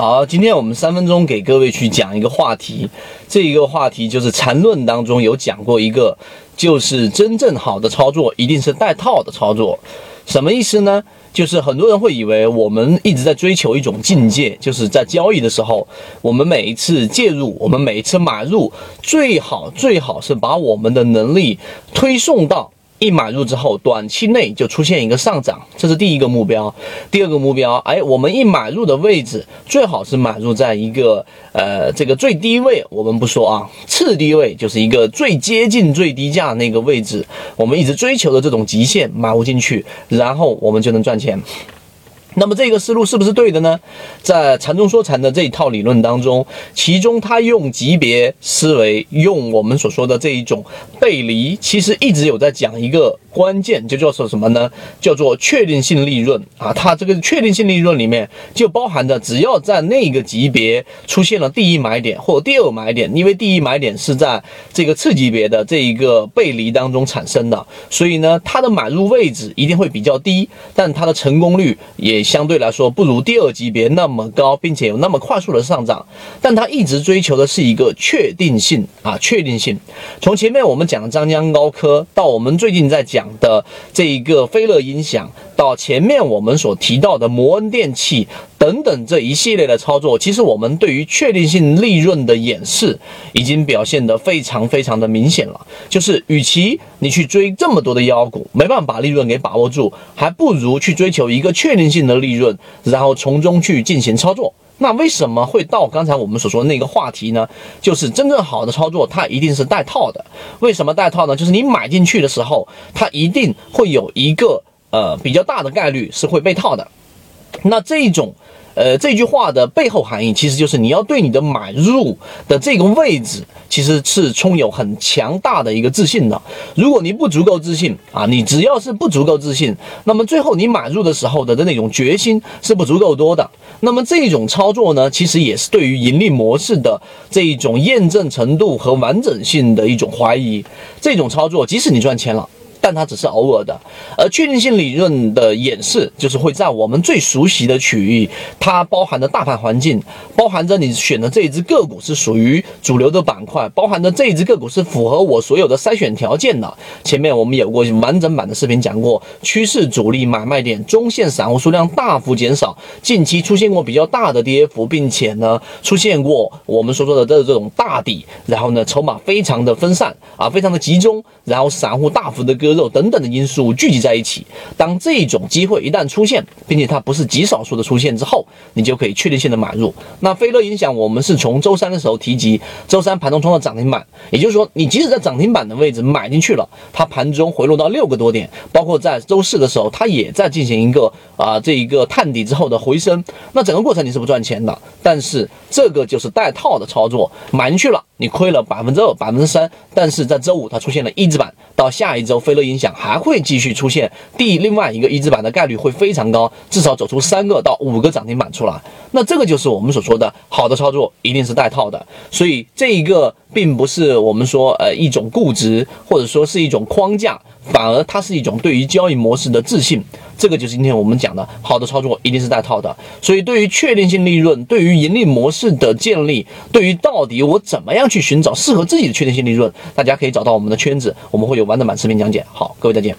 好，今天我们三分钟给各位去讲一个话题，这一个话题就是缠论当中有讲过一个，就是真正好的操作一定是带套的操作，什么意思呢？就是很多人会以为我们一直在追求一种境界，就是在交易的时候，我们每一次介入，我们每一次买入，最好最好是把我们的能力推送到。一买入之后，短期内就出现一个上涨，这是第一个目标。第二个目标，哎，我们一买入的位置最好是买入在一个呃这个最低位，我们不说啊，次低位就是一个最接近最低价那个位置，我们一直追求的这种极限买入进去，然后我们就能赚钱。那么这个思路是不是对的呢？在禅中说禅的这一套理论当中，其中他用级别思维，用我们所说的这一种背离，其实一直有在讲一个关键，就叫做什么呢？叫做确定性利润啊。它这个确定性利润里面就包含着，只要在那个级别出现了第一买点或第二买点，因为第一买点是在这个次级别的这一个背离当中产生的，所以呢，它的买入位置一定会比较低，但它的成功率也。相对来说不如第二级别那么高，并且有那么快速的上涨，但它一直追求的是一个确定性啊，确定性。从前面我们讲的张江高科，到我们最近在讲的这一个飞乐音响，到前面我们所提到的摩恩电器。等等这一系列的操作，其实我们对于确定性利润的演示已经表现得非常非常的明显了。就是，与其你去追这么多的妖股，没办法把利润给把握住，还不如去追求一个确定性的利润，然后从中去进行操作。那为什么会到刚才我们所说的那个话题呢？就是真正好的操作，它一定是带套的。为什么带套呢？就是你买进去的时候，它一定会有一个呃比较大的概率是会被套的。那这种。呃，这句话的背后含义其实就是你要对你的买入的这个位置，其实是充有很强大的一个自信的。如果你不足够自信啊，你只要是不足够自信，那么最后你买入的时候的的那种决心是不足够多的。那么这种操作呢，其实也是对于盈利模式的这一种验证程度和完整性的一种怀疑。这种操作，即使你赚钱了。但它只是。偶尔的，而确定性理论的演示就是。会在我们最熟悉的区域，它包含的大盘环境，包含着你选的这一只个股是。属于主流的板块，包含着这一只个股是。符合我所有的筛选条件的。前面我们有过完整版的视频讲过，趋势主力买卖点，中线散户数量大幅减少，近期出现过比较大的跌幅，并且呢出现过我们所说的这这种大底，然后呢筹码非常的分散啊，非常的集中，然后散户大幅的割。割肉等等的因素聚集在一起，当这种机会一旦出现，并且它不是极少数的出现之后，你就可以确定性的买入。那飞乐影响，我们是从周三的时候提及，周三盘中冲到涨停板，也就是说，你即使在涨停板的位置买进去了，它盘中回落到六个多点，包括在周四的时候，它也在进行一个啊这一个探底之后的回升，那整个过程你是不赚钱的，但是这个就是带套的操作，买进去了。你亏了百分之二、百分之三，但是在周五它出现了一字板，到下一周飞的影响还会继续出现第另外一个一字板的概率会非常高，至少走出三个到五个涨停板出来。那这个就是我们所说的好的操作，一定是带套的。所以这一个并不是我们说呃一种固执，或者说是一种框架。反而它是一种对于交易模式的自信，这个就是今天我们讲的好的操作一定是带套的。所以对于确定性利润，对于盈利模式的建立，对于到底我怎么样去寻找适合自己的确定性利润，大家可以找到我们的圈子，我们会有完整版视频讲解。好，各位再见。